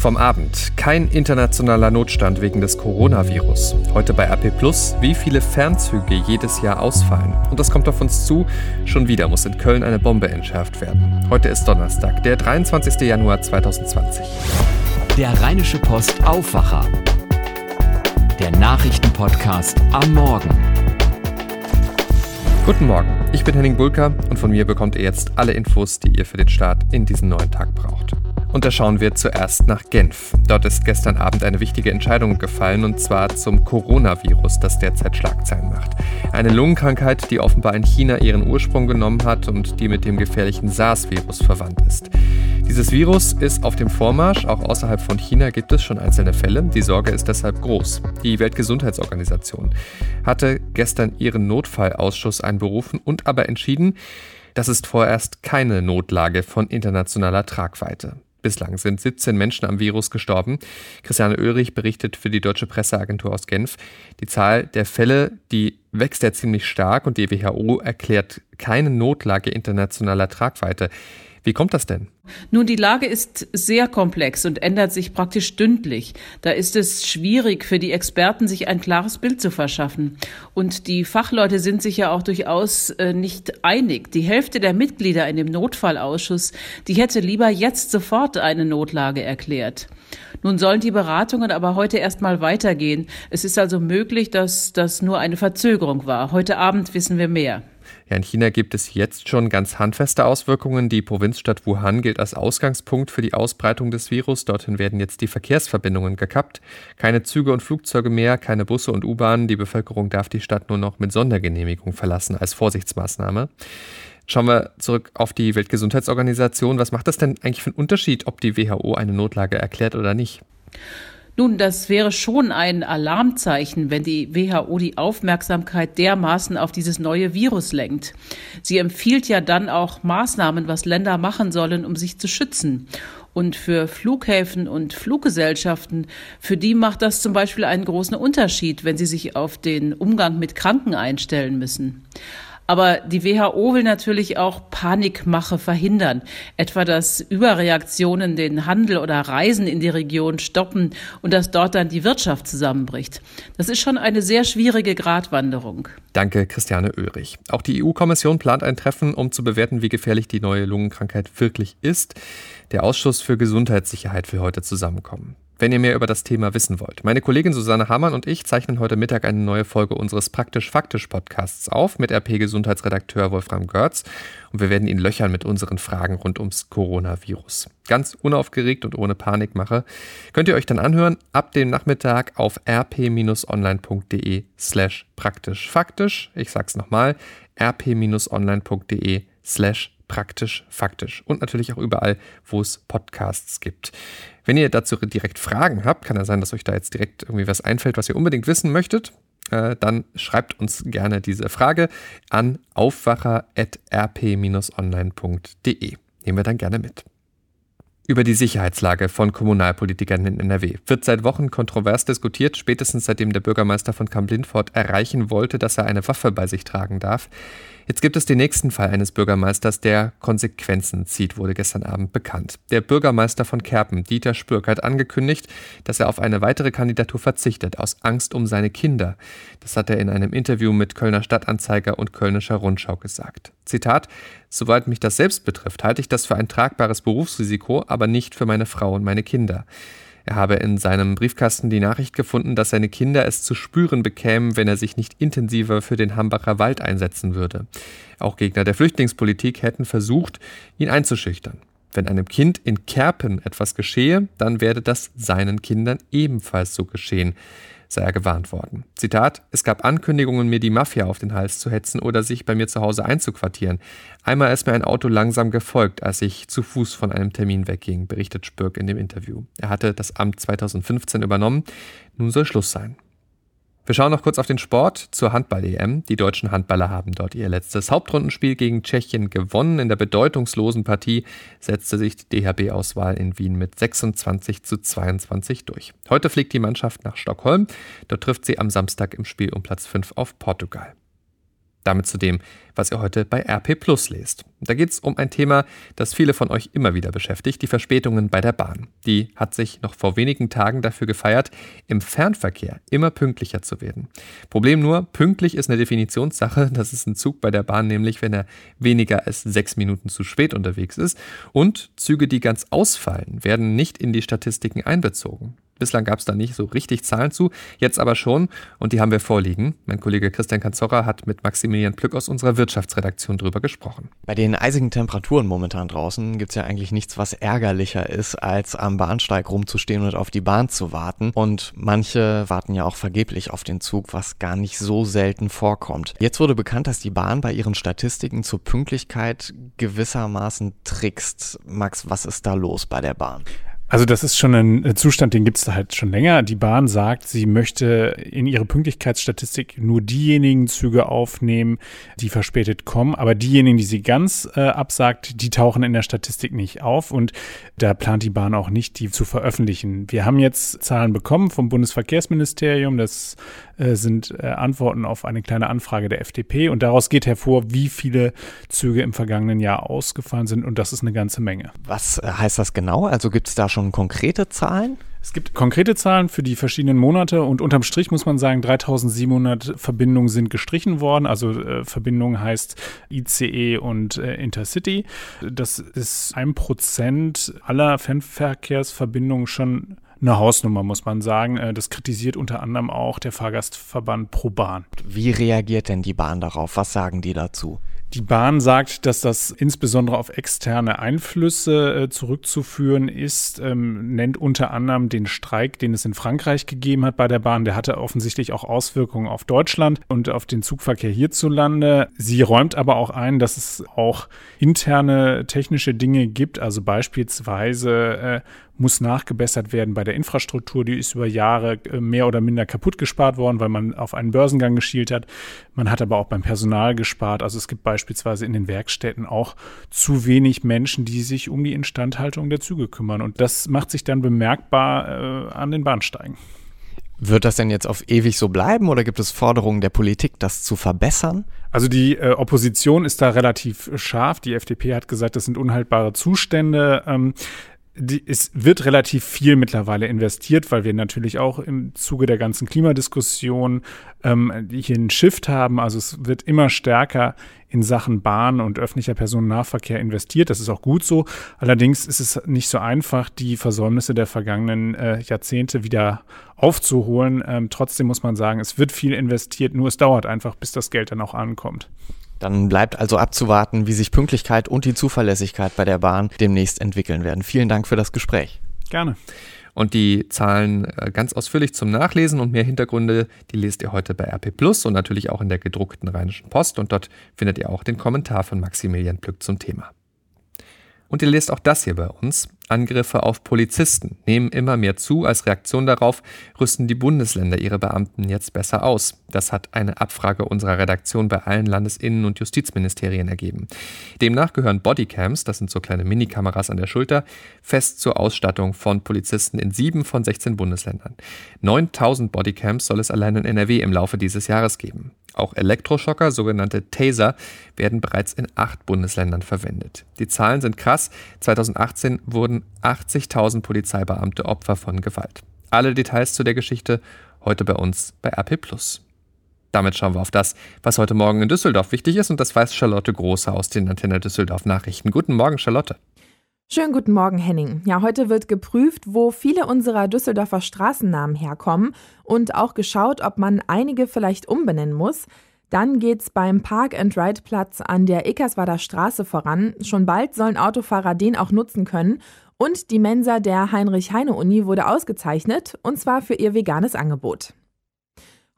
Vom Abend. Kein internationaler Notstand wegen des Coronavirus. Heute bei RP Plus, wie viele Fernzüge jedes Jahr ausfallen. Und das kommt auf uns zu. Schon wieder muss in Köln eine Bombe entschärft werden. Heute ist Donnerstag, der 23. Januar 2020. Der Rheinische Post Aufwacher. Der Nachrichtenpodcast am Morgen. Guten Morgen, ich bin Henning Bulka und von mir bekommt ihr jetzt alle Infos, die ihr für den Start in diesen neuen Tag braucht. Und da schauen wir zuerst nach Genf. Dort ist gestern Abend eine wichtige Entscheidung gefallen, und zwar zum Coronavirus, das derzeit Schlagzeilen macht. Eine Lungenkrankheit, die offenbar in China ihren Ursprung genommen hat und die mit dem gefährlichen SARS-Virus verwandt ist. Dieses Virus ist auf dem Vormarsch, auch außerhalb von China gibt es schon einzelne Fälle. Die Sorge ist deshalb groß. Die Weltgesundheitsorganisation hatte gestern ihren Notfallausschuss einberufen und aber entschieden, das ist vorerst keine Notlage von internationaler Tragweite. Bislang sind 17 Menschen am Virus gestorben. Christiane Oehrich berichtet für die Deutsche Presseagentur aus Genf. Die Zahl der Fälle, die wächst ja ziemlich stark und die WHO erklärt keine Notlage internationaler Tragweite. Wie kommt das denn? Nun, die Lage ist sehr komplex und ändert sich praktisch stündlich. Da ist es schwierig für die Experten, sich ein klares Bild zu verschaffen. Und die Fachleute sind sich ja auch durchaus äh, nicht einig. Die Hälfte der Mitglieder in dem Notfallausschuss, die hätte lieber jetzt sofort eine Notlage erklärt. Nun sollen die Beratungen aber heute erstmal weitergehen. Es ist also möglich, dass das nur eine Verzögerung war. Heute Abend wissen wir mehr. Ja, in China gibt es jetzt schon ganz handfeste Auswirkungen. Die Provinzstadt Wuhan gilt als Ausgangspunkt für die Ausbreitung des Virus. Dorthin werden jetzt die Verkehrsverbindungen gekappt. Keine Züge und Flugzeuge mehr, keine Busse und U-Bahnen. Die Bevölkerung darf die Stadt nur noch mit Sondergenehmigung verlassen als Vorsichtsmaßnahme. Schauen wir zurück auf die Weltgesundheitsorganisation. Was macht das denn eigentlich für einen Unterschied, ob die WHO eine Notlage erklärt oder nicht? Nun, das wäre schon ein Alarmzeichen, wenn die WHO die Aufmerksamkeit dermaßen auf dieses neue Virus lenkt. Sie empfiehlt ja dann auch Maßnahmen, was Länder machen sollen, um sich zu schützen. Und für Flughäfen und Fluggesellschaften, für die macht das zum Beispiel einen großen Unterschied, wenn sie sich auf den Umgang mit Kranken einstellen müssen. Aber die WHO will natürlich auch Panikmache verhindern, etwa dass Überreaktionen den Handel oder Reisen in die Region stoppen und dass dort dann die Wirtschaft zusammenbricht. Das ist schon eine sehr schwierige Gratwanderung. Danke, Christiane Oehrig. Auch die EU-Kommission plant ein Treffen, um zu bewerten, wie gefährlich die neue Lungenkrankheit wirklich ist. Der Ausschuss für Gesundheitssicherheit will heute zusammenkommen wenn ihr mehr über das Thema wissen wollt. Meine Kollegin Susanne Hamann und ich zeichnen heute Mittag eine neue Folge unseres Praktisch-Faktisch-Podcasts auf mit RP-Gesundheitsredakteur Wolfram Görz und wir werden ihn löchern mit unseren Fragen rund ums Coronavirus. Ganz unaufgeregt und ohne Panikmache könnt ihr euch dann anhören ab dem Nachmittag auf rp-online.de slash praktisch-faktisch. Ich sag's nochmal, rp-online.de slash praktisch faktisch und natürlich auch überall, wo es Podcasts gibt. Wenn ihr dazu direkt Fragen habt, kann ja sein, dass euch da jetzt direkt irgendwie was einfällt, was ihr unbedingt wissen möchtet, äh, dann schreibt uns gerne diese Frage an aufwacher.rp-online.de. Nehmen wir dann gerne mit. Über die Sicherheitslage von Kommunalpolitikern in NRW wird seit Wochen kontrovers diskutiert, spätestens seitdem der Bürgermeister von Kamp-Lindfort erreichen wollte, dass er eine Waffe bei sich tragen darf. Jetzt gibt es den nächsten Fall eines Bürgermeisters, der Konsequenzen zieht, wurde gestern Abend bekannt. Der Bürgermeister von Kerpen, Dieter Spürk, hat angekündigt, dass er auf eine weitere Kandidatur verzichtet, aus Angst um seine Kinder. Das hat er in einem Interview mit Kölner Stadtanzeiger und Kölnischer Rundschau gesagt. Zitat, soweit mich das selbst betrifft, halte ich das für ein tragbares Berufsrisiko, aber nicht für meine Frau und meine Kinder. Er habe in seinem Briefkasten die Nachricht gefunden, dass seine Kinder es zu spüren bekämen, wenn er sich nicht intensiver für den Hambacher Wald einsetzen würde. Auch Gegner der Flüchtlingspolitik hätten versucht, ihn einzuschüchtern. Wenn einem Kind in Kerpen etwas geschehe, dann werde das seinen Kindern ebenfalls so geschehen sei er gewarnt worden. Zitat: Es gab Ankündigungen, mir die Mafia auf den Hals zu hetzen oder sich bei mir zu Hause einzuquartieren. Einmal ist mir ein Auto langsam gefolgt, als ich zu Fuß von einem Termin wegging, berichtet Spürk in dem Interview. Er hatte das Amt 2015 übernommen. Nun soll Schluss sein. Wir schauen noch kurz auf den Sport zur Handball-EM. Die deutschen Handballer haben dort ihr letztes Hauptrundenspiel gegen Tschechien gewonnen. In der bedeutungslosen Partie setzte sich die DHB-Auswahl in Wien mit 26 zu 22 durch. Heute fliegt die Mannschaft nach Stockholm. Dort trifft sie am Samstag im Spiel um Platz 5 auf Portugal. Damit zu dem, was ihr heute bei RP Plus lest. Da geht es um ein Thema, das viele von euch immer wieder beschäftigt, die Verspätungen bei der Bahn. Die hat sich noch vor wenigen Tagen dafür gefeiert, im Fernverkehr immer pünktlicher zu werden. Problem nur, pünktlich ist eine Definitionssache. Das ist ein Zug bei der Bahn nämlich, wenn er weniger als sechs Minuten zu spät unterwegs ist. Und Züge, die ganz ausfallen, werden nicht in die Statistiken einbezogen. Bislang gab es da nicht so richtig Zahlen zu, jetzt aber schon und die haben wir vorliegen. Mein Kollege Christian Kanzorra hat mit Maximilian Plück aus unserer Wirtschaftsredaktion drüber gesprochen. Bei den eisigen Temperaturen momentan draußen gibt es ja eigentlich nichts, was ärgerlicher ist, als am Bahnsteig rumzustehen und auf die Bahn zu warten. Und manche warten ja auch vergeblich auf den Zug, was gar nicht so selten vorkommt. Jetzt wurde bekannt, dass die Bahn bei ihren Statistiken zur Pünktlichkeit gewissermaßen trickst. Max, was ist da los bei der Bahn? Also das ist schon ein äh, Zustand, den gibt es halt schon länger. Die Bahn sagt, sie möchte in ihre Pünktlichkeitsstatistik nur diejenigen Züge aufnehmen, die verspätet kommen. Aber diejenigen, die sie ganz äh, absagt, die tauchen in der Statistik nicht auf. Und da plant die Bahn auch nicht, die zu veröffentlichen. Wir haben jetzt Zahlen bekommen vom Bundesverkehrsministerium. Das sind äh, Antworten auf eine kleine Anfrage der FDP. Und daraus geht hervor, wie viele Züge im vergangenen Jahr ausgefallen sind. Und das ist eine ganze Menge. Was äh, heißt das genau? Also gibt es da schon konkrete Zahlen? Es gibt konkrete Zahlen für die verschiedenen Monate und unterm Strich muss man sagen, 3700 Verbindungen sind gestrichen worden. Also äh, Verbindung heißt ICE und äh, Intercity. Das ist ein Prozent aller Fernverkehrsverbindungen schon eine Hausnummer, muss man sagen. Äh, das kritisiert unter anderem auch der Fahrgastverband ProBahn. Wie reagiert denn die Bahn darauf? Was sagen die dazu? Die Bahn sagt, dass das insbesondere auf externe Einflüsse äh, zurückzuführen ist, ähm, nennt unter anderem den Streik, den es in Frankreich gegeben hat bei der Bahn. Der hatte offensichtlich auch Auswirkungen auf Deutschland und auf den Zugverkehr hierzulande. Sie räumt aber auch ein, dass es auch interne technische Dinge gibt, also beispielsweise äh, muss nachgebessert werden bei der Infrastruktur. Die ist über Jahre äh, mehr oder minder kaputt gespart worden, weil man auf einen Börsengang geschielt hat. Man hat aber auch beim Personal gespart. Also es gibt beispielsweise in den Werkstätten auch zu wenig Menschen, die sich um die Instandhaltung der Züge kümmern. Und das macht sich dann bemerkbar äh, an den Bahnsteigen. Wird das denn jetzt auf ewig so bleiben oder gibt es Forderungen der Politik, das zu verbessern? Also die äh, Opposition ist da relativ scharf. Die FDP hat gesagt, das sind unhaltbare Zustände. Ähm, die, es wird relativ viel mittlerweile investiert, weil wir natürlich auch im Zuge der ganzen Klimadiskussion ähm, hier einen Shift haben. Also es wird immer stärker in Sachen Bahn und öffentlicher Personennahverkehr investiert. Das ist auch gut so. Allerdings ist es nicht so einfach, die Versäumnisse der vergangenen äh, Jahrzehnte wieder aufzuholen. Ähm, trotzdem muss man sagen, es wird viel investiert, nur es dauert einfach, bis das Geld dann auch ankommt. Dann bleibt also abzuwarten, wie sich Pünktlichkeit und die Zuverlässigkeit bei der Bahn demnächst entwickeln werden. Vielen Dank für das Gespräch. Gerne. Und die Zahlen äh, ganz ausführlich zum Nachlesen und mehr Hintergründe, die lest ihr heute bei RP Plus und natürlich auch in der gedruckten Rheinischen Post. Und dort findet ihr auch den Kommentar von Maximilian Plück zum Thema. Und ihr lest auch das hier bei uns. Angriffe auf Polizisten nehmen immer mehr zu. Als Reaktion darauf rüsten die Bundesländer ihre Beamten jetzt besser aus. Das hat eine Abfrage unserer Redaktion bei allen Landesinnen- und Justizministerien ergeben. Demnach gehören Bodycams, das sind so kleine Minikameras an der Schulter, fest zur Ausstattung von Polizisten in sieben von 16 Bundesländern. 9000 Bodycams soll es allein in NRW im Laufe dieses Jahres geben. Auch Elektroschocker, sogenannte Taser, werden bereits in acht Bundesländern verwendet. Die Zahlen sind krass. 2018 wurden 80.000 Polizeibeamte Opfer von Gewalt. Alle Details zu der Geschichte heute bei uns bei RP+. Damit schauen wir auf das, was heute Morgen in Düsseldorf wichtig ist und das weiß Charlotte Große aus den Antenne Düsseldorf Nachrichten. Guten Morgen, Charlotte. Schönen guten Morgen, Henning. Ja, heute wird geprüft, wo viele unserer Düsseldorfer Straßennamen herkommen und auch geschaut, ob man einige vielleicht umbenennen muss. Dann geht's beim Park-and-Ride-Platz an der Eckerswader Straße voran. Schon bald sollen Autofahrer den auch nutzen können. Und die Mensa der Heinrich-Heine-Uni wurde ausgezeichnet, und zwar für ihr veganes Angebot.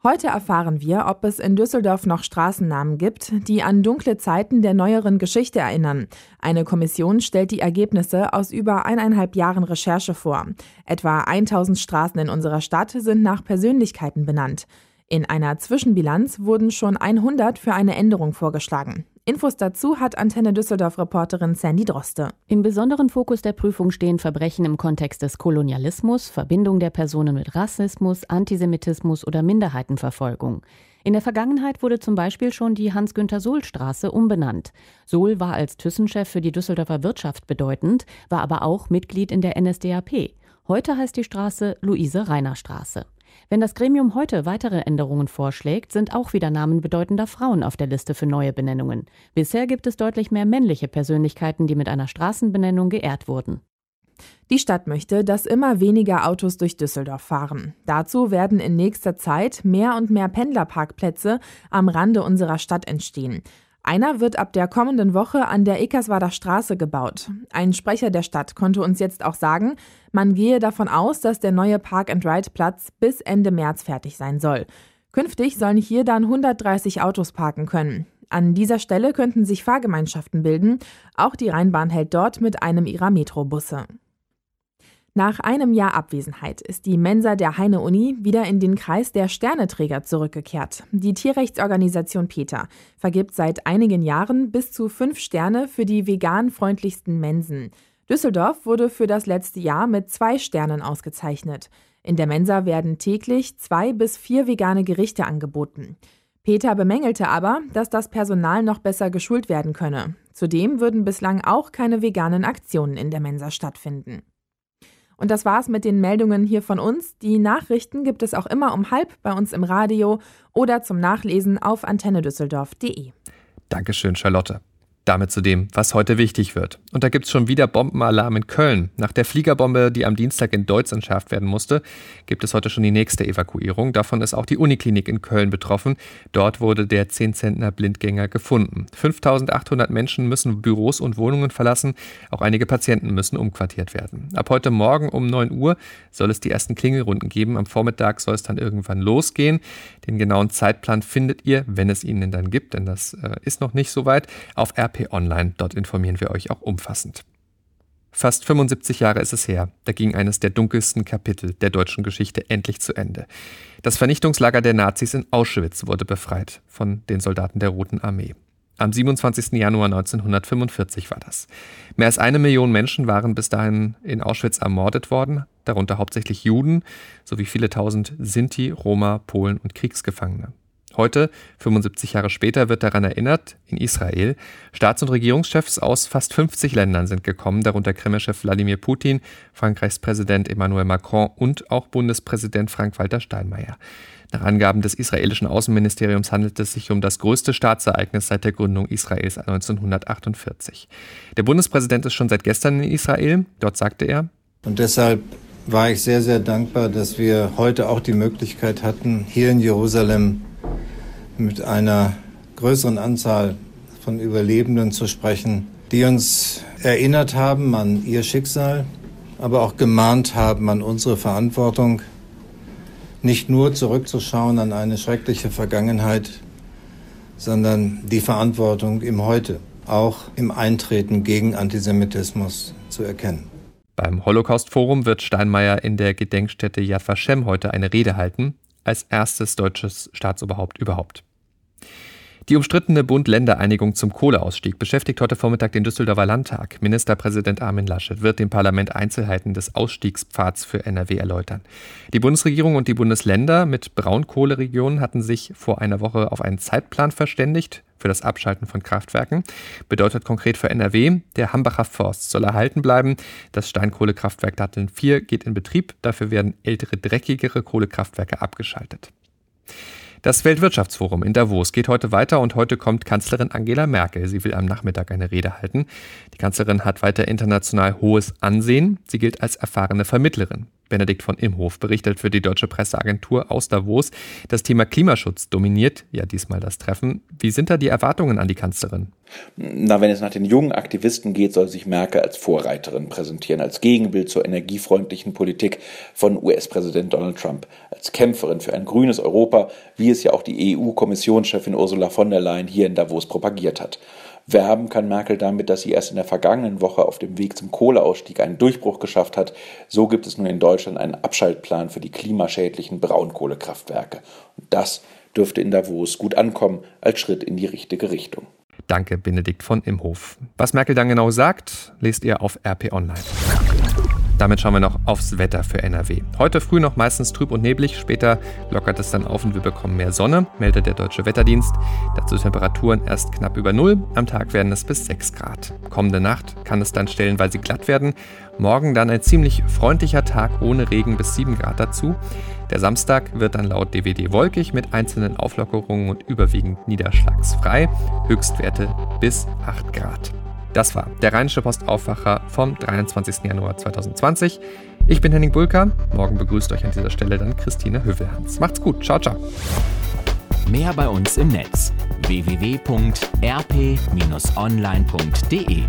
Heute erfahren wir, ob es in Düsseldorf noch Straßennamen gibt, die an dunkle Zeiten der neueren Geschichte erinnern. Eine Kommission stellt die Ergebnisse aus über eineinhalb Jahren Recherche vor. Etwa 1000 Straßen in unserer Stadt sind nach Persönlichkeiten benannt. In einer Zwischenbilanz wurden schon 100 für eine Änderung vorgeschlagen. Infos dazu hat Antenne Düsseldorf-Reporterin Sandy Droste. Im besonderen Fokus der Prüfung stehen Verbrechen im Kontext des Kolonialismus, Verbindung der Personen mit Rassismus, Antisemitismus oder Minderheitenverfolgung. In der Vergangenheit wurde zum Beispiel schon die Hans-Günther-Sohl-Straße umbenannt. Sohl war als Thyssen-Chef für die Düsseldorfer Wirtschaft bedeutend, war aber auch Mitglied in der NSDAP. Heute heißt die Straße Luise-Reiner-Straße. Wenn das Gremium heute weitere Änderungen vorschlägt, sind auch wieder Namen bedeutender Frauen auf der Liste für neue Benennungen. Bisher gibt es deutlich mehr männliche Persönlichkeiten, die mit einer Straßenbenennung geehrt wurden. Die Stadt möchte, dass immer weniger Autos durch Düsseldorf fahren. Dazu werden in nächster Zeit mehr und mehr Pendlerparkplätze am Rande unserer Stadt entstehen. Einer wird ab der kommenden Woche an der Eckerswader Straße gebaut. Ein Sprecher der Stadt konnte uns jetzt auch sagen, man gehe davon aus, dass der neue Park-and-Ride-Platz bis Ende März fertig sein soll. Künftig sollen hier dann 130 Autos parken können. An dieser Stelle könnten sich Fahrgemeinschaften bilden. Auch die Rheinbahn hält dort mit einem ihrer Metrobusse. Nach einem Jahr Abwesenheit ist die Mensa der Heine-Uni wieder in den Kreis der Sterneträger zurückgekehrt. Die Tierrechtsorganisation PETA vergibt seit einigen Jahren bis zu fünf Sterne für die vegan-freundlichsten Mensen. Düsseldorf wurde für das letzte Jahr mit zwei Sternen ausgezeichnet. In der Mensa werden täglich zwei bis vier vegane Gerichte angeboten. Peter bemängelte aber, dass das Personal noch besser geschult werden könne. Zudem würden bislang auch keine veganen Aktionen in der Mensa stattfinden. Und das war's mit den Meldungen hier von uns. Die Nachrichten gibt es auch immer um halb bei uns im Radio oder zum Nachlesen auf antennedüsseldorf.de. Dankeschön, Charlotte. Damit zu dem, was heute wichtig wird. Und da gibt es schon wieder Bombenalarm in Köln. Nach der Fliegerbombe, die am Dienstag in Deutz entschärft werden musste, gibt es heute schon die nächste Evakuierung. Davon ist auch die Uniklinik in Köln betroffen. Dort wurde der 10-Zentner Blindgänger gefunden. 5800 Menschen müssen Büros und Wohnungen verlassen. Auch einige Patienten müssen umquartiert werden. Ab heute Morgen um 9 Uhr soll es die ersten Klingelrunden geben. Am Vormittag soll es dann irgendwann losgehen. Den genauen Zeitplan findet ihr, wenn es ihn denn dann gibt, denn das äh, ist noch nicht so weit, auf RP Online. Dort informieren wir euch auch umfassend. Fast 75 Jahre ist es her, da ging eines der dunkelsten Kapitel der deutschen Geschichte endlich zu Ende. Das Vernichtungslager der Nazis in Auschwitz wurde befreit von den Soldaten der Roten Armee. Am 27. Januar 1945 war das. Mehr als eine Million Menschen waren bis dahin in Auschwitz ermordet worden, darunter hauptsächlich Juden sowie viele tausend Sinti, Roma, Polen und Kriegsgefangene. Heute, 75 Jahre später, wird daran erinnert, in Israel. Staats- und Regierungschefs aus fast 50 Ländern sind gekommen, darunter Kremlchef Wladimir Putin, Frankreichs Präsident Emmanuel Macron und auch Bundespräsident Frank-Walter Steinmeier. Nach Angaben des israelischen Außenministeriums handelt es sich um das größte Staatsereignis seit der Gründung Israels 1948. Der Bundespräsident ist schon seit gestern in Israel. Dort sagte er, und deshalb war ich sehr, sehr dankbar, dass wir heute auch die Möglichkeit hatten, hier in Jerusalem mit einer größeren Anzahl von Überlebenden zu sprechen, die uns erinnert haben an ihr Schicksal, aber auch gemahnt haben an unsere Verantwortung, nicht nur zurückzuschauen an eine schreckliche Vergangenheit, sondern die Verantwortung im Heute, auch im Eintreten gegen Antisemitismus zu erkennen. Beim Holocaust-Forum wird Steinmeier in der Gedenkstätte Yad Vashem heute eine Rede halten als erstes deutsches Staatsoberhaupt überhaupt. Die umstrittene Bund-Länder-Einigung zum Kohleausstieg beschäftigt heute Vormittag den Düsseldorfer Landtag. Ministerpräsident Armin Laschet wird dem Parlament Einzelheiten des Ausstiegspfads für NRW erläutern. Die Bundesregierung und die Bundesländer mit Braunkohleregionen hatten sich vor einer Woche auf einen Zeitplan verständigt für das Abschalten von Kraftwerken. Bedeutet konkret für NRW, der Hambacher Forst soll erhalten bleiben. Das Steinkohlekraftwerk Datteln 4 geht in Betrieb. Dafür werden ältere, dreckigere Kohlekraftwerke abgeschaltet. Das Weltwirtschaftsforum in Davos geht heute weiter und heute kommt Kanzlerin Angela Merkel. Sie will am Nachmittag eine Rede halten. Die Kanzlerin hat weiter international hohes Ansehen. Sie gilt als erfahrene Vermittlerin. Benedikt von Imhof berichtet für die Deutsche Presseagentur aus Davos. Das Thema Klimaschutz dominiert ja diesmal das Treffen. Wie sind da die Erwartungen an die Kanzlerin? Na, wenn es nach den jungen Aktivisten geht, soll sich Merkel als Vorreiterin präsentieren, als Gegenbild zur energiefreundlichen Politik von US-Präsident Donald Trump, als Kämpferin für ein grünes Europa, wie es ja auch die EU-Kommissionschefin Ursula von der Leyen hier in Davos propagiert hat. Werben kann Merkel damit, dass sie erst in der vergangenen Woche auf dem Weg zum Kohleausstieg einen Durchbruch geschafft hat. So gibt es nun in Deutschland einen Abschaltplan für die klimaschädlichen Braunkohlekraftwerke. Und das dürfte in Davos gut ankommen als Schritt in die richtige Richtung. Danke, Benedikt von Imhof. Was Merkel dann genau sagt, lest ihr auf RP Online. Damit schauen wir noch aufs Wetter für NRW. Heute früh noch meistens trüb und neblig, später lockert es dann auf und wir bekommen mehr Sonne, meldet der Deutsche Wetterdienst. Dazu Temperaturen erst knapp über Null, am Tag werden es bis 6 Grad. Kommende Nacht kann es dann stellenweise glatt werden, morgen dann ein ziemlich freundlicher Tag ohne Regen bis 7 Grad dazu. Der Samstag wird dann laut DWD wolkig mit einzelnen Auflockerungen und überwiegend niederschlagsfrei, Höchstwerte bis 8 Grad. Das war der Rheinische Postaufwacher vom 23. Januar 2020. Ich bin Henning Bulka. Morgen begrüßt euch an dieser Stelle dann Christine Hövelhans. Macht's gut. Ciao, ciao. Mehr bei uns im Netz www.rp-online.de